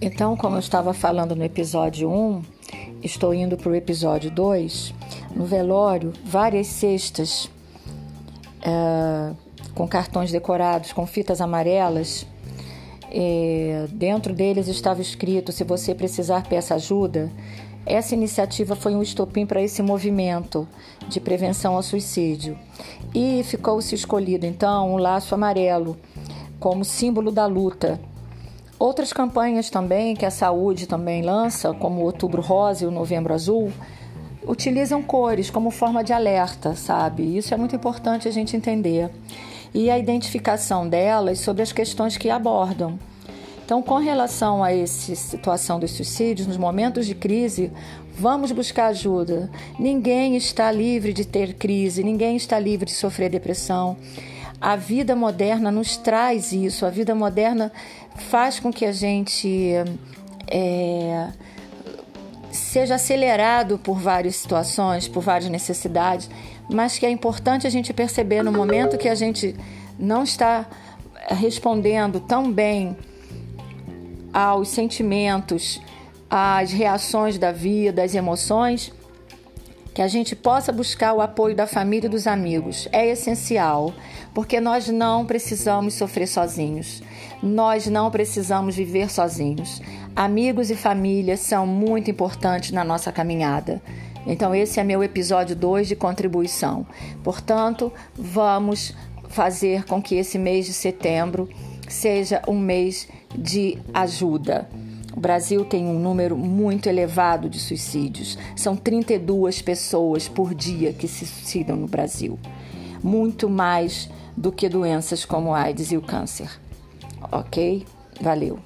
Então, como eu estava falando no episódio 1, estou indo para o episódio 2. No velório, várias cestas é, com cartões decorados, com fitas amarelas. É, dentro deles estava escrito: se você precisar, peça ajuda. Essa iniciativa foi um estopim para esse movimento de prevenção ao suicídio. E ficou-se escolhido então um laço amarelo como símbolo da luta Outras campanhas também que a saúde também lança, como o Outubro Rosa e o Novembro Azul, utilizam cores como forma de alerta, sabe? Isso é muito importante a gente entender. E a identificação delas sobre as questões que abordam. Então, com relação a essa situação dos suicídios, nos momentos de crise, vamos buscar ajuda. Ninguém está livre de ter crise, ninguém está livre de sofrer depressão. A vida moderna nos traz isso, a vida moderna faz com que a gente é, seja acelerado por várias situações, por várias necessidades, mas que é importante a gente perceber no momento que a gente não está respondendo tão bem aos sentimentos, às reações da vida, às emoções, que a gente possa buscar o apoio da família e dos amigos. É essencial, porque nós não precisamos sofrer sozinhos. Nós não precisamos viver sozinhos. Amigos e família são muito importantes na nossa caminhada. Então, esse é meu episódio 2 de contribuição. Portanto, vamos fazer com que esse mês de setembro seja um mês de ajuda. O Brasil tem um número muito elevado de suicídios. São 32 pessoas por dia que se suicidam no Brasil. Muito mais do que doenças como AIDS e o câncer. Ok? Valeu.